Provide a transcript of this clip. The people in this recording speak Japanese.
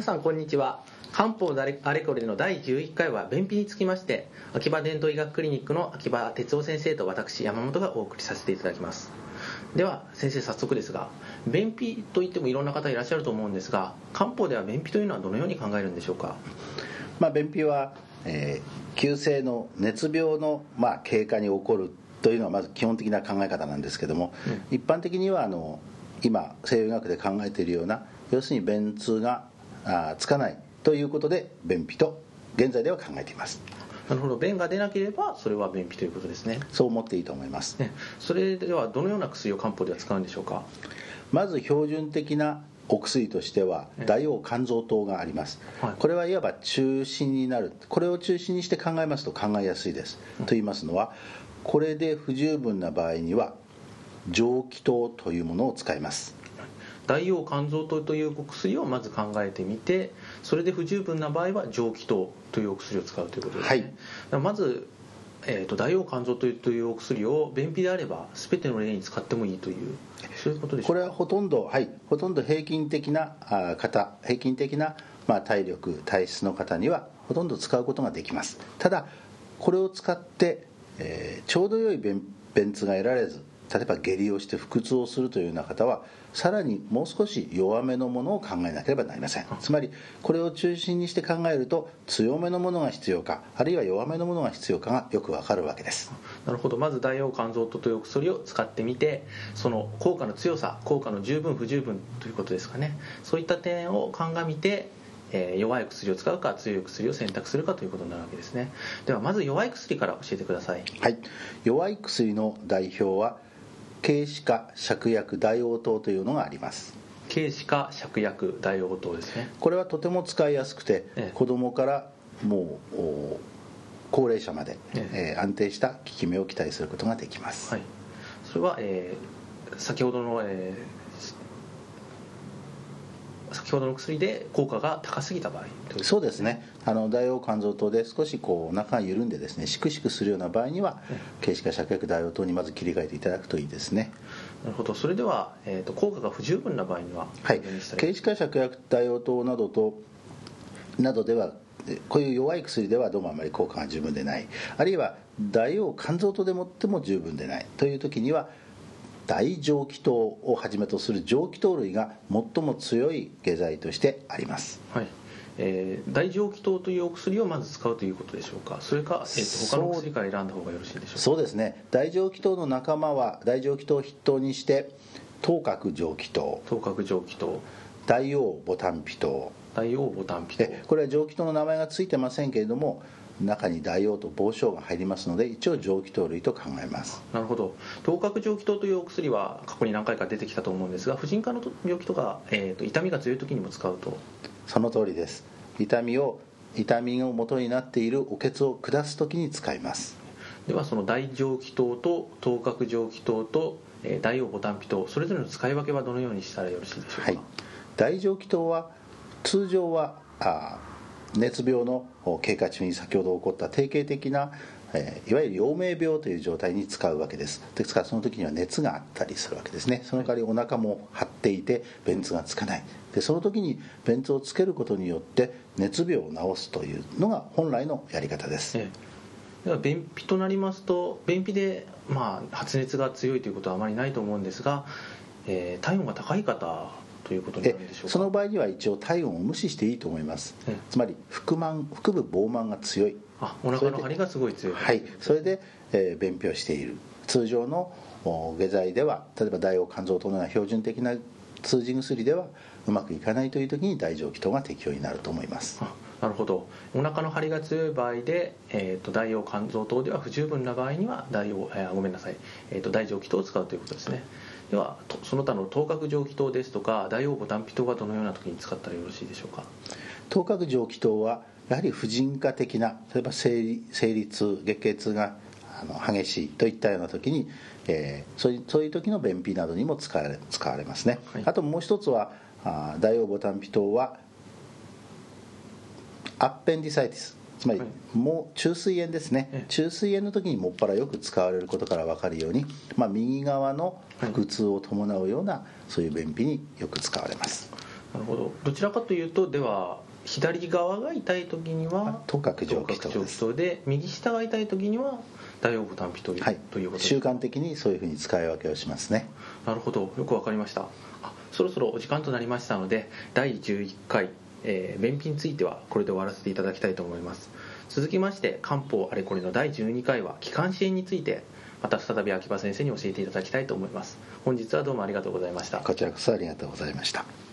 皆さんこんにちは。漢方あれこれの第11回は便秘につきまして秋葉伝統医学クリニックの秋葉哲夫先生と私山本がお送りさせていただきます。では先生早速ですが便秘といってもいろんな方いらっしゃると思うんですが漢方では便秘というのはどのように考えるんでしょうか、まあ、便秘は、えー、急性の熱病の、まあ、経過に起こるというのはまず基本的な考え方なんですけども、うん、一般的にはあの今西洋医学で考えているような要するに便通があつかないということで便秘と現在では考えています。なるほど。便が出なければそれは便秘ということですね。そう思っていいと思います、ね、それではどのような薬を漢方では使うんでしょうか？まず標準的なお薬としては大王肝臓糖があります、はい、これはいわば中心になる。これを中心にして考えますと考えやすいです、うん、と言いますのはこれで不十分な場合には蒸気糖というものを使います大王肝臓糖というお薬をまず考えてみてそれで不十分な場合は蒸気糖というお薬を使うということです。ね、はい、まず、えーと、大王肝臓糖というお薬を便秘であれば全ての例に使ってもいいというそういうことでしょう。かこれはほとんどはいほとんど平均的な方平均的な、まあ、体力体質の方にはほとんど使うことができます。ただこれを使って、えー、ちょうど良い便便通が得られず例えば下痢をして腹痛をするというような方はさらにもう少し弱めのものを考えなければなりません。つまりこれを中心にして考えると強めのものが必要かあるいは弱めのものが必要かがよくわかるわけです。なるほど。まず大王肝臓とという薬を使ってみてその効果の強さ効果の十分不十分ということですかね。そういった点を鑑みてえー、弱い薬を使うか強い薬を選択するかということになるわけですね。ではまず弱い薬から教えてください。はい。弱い薬の代表は軽視化芍薬大応糖というのがあります。軽視化芍薬大応糖ですね。これはとても使いやすくて、ええ、子供からもう高齢者まで、え。えー、安定した効き目を期待することができます、はい、それは、えー、先ほどの、えー先ほどの薬で効果が高すぎた場合そうですね。あの大王肝臓糖で少しこうお腹が緩んでですねしくしくするような場合には軽視化芍薬大王糖にまず切り替えていただくといいですね。なるほど。それでは、えーと、効果が不十分な場合にははい。軽視化芍薬大王糖などとなどではこういう弱い薬ではどうもあまり効果が十分でない。あるいは大王肝臓糖でもっても十分でないという時には大蒸気糖をはじめとする蒸気糖類が最も強い下剤としてあります、はい。えー、大蒸気糖というお薬をまず使うということでしょうか？それか、えーと、他の薬から選んだ方がよろしいでしょうか？そうですね。大蒸気糖の仲間は大蒸気糖を筆頭にして頭角蒸気糖。頭角蒸気糖。大王ボタンピ糖。大王ボタンピ糖これは蒸気糖の名前が付いてませんけれども中に大王と防症が入りますので一応蒸気糖類と考えます。なるほど。頭角蒸気糖というお薬は過去に何回か出てきたと思うんですが婦人科の病気とか、えーと、痛みが強い時にも使うと。その通りです。痛みを痛みの元になっているおけつを下す時に使います。ではその大蒸気糖と頭角蒸気糖と大王ボタンピ糖それぞれの使い分けはどのようにしたらよろしいでしょうか、はい、大蒸気糖は通常はあ熱病の経過中に先ほど起こった定型的な、え、いわゆる陽明病という状態に使うわけです。ですからその時には熱があったりするわけですね。その代わりお腹も張っていて便通がつかない。でその時に便通をつけることによって熱病を治すというのが本来のやり方です、ええ、では便秘となりますと便秘で、まあ、発熱が強いということはあまりないと思うんですが、えー、体温が高い方ということになるんでしょうかその場合には一応体温を無視していいと思います。つまり腹満腹部膨満が強い。あお腹の張りがすごい強い。はい。それで、えー、便秘をしている。通常の下剤では例えば大王肝臓等のような標準的な通じ薬ではうまくいかないという時に大腸気筒が適用になると思います。なるほど。お腹の張りが強い場合で、えーと、大王肝臓等では不十分な場合には大王、えー、ごめんなさい、えーと、大腸気筒を使うということですねではその他の頭角蒸気糖ですとか大王母断皮糖はどのような時に使ったらよろしいでしょうか？頭角蒸気糖はやはり婦人科的な例えば生理生理痛月経痛があの激しいといったような時に、えー、そういうそういう時の便秘などにも使われ使われますね、はい、あともう一つはあ大王母断皮糖はアッペンディサイティスつまり、もう中水炎ですね、中水炎の時にもっぱらよく使われることから分かるように、まあ、右側の腹痛を伴うような、そういう便秘によく使われます。なるほど。どちらかというとでは左側が痛い時には頭角上気頭角上気筒で右下が痛い時には大腰部単皮という,、はい。ということ習慣的にそういうふうに使い分けをしますね。なるほど。よくわかりました。あそろそろお時間となりましたので第11回、えー便秘についてはこれで終わらせていただきたいと思います。続きまして漢方あれこれの第12回は気管支炎についてまた再び秋葉先生に教えていただきたいと思います。本日はどうもありがとうございました。こちらこそありがとうございました。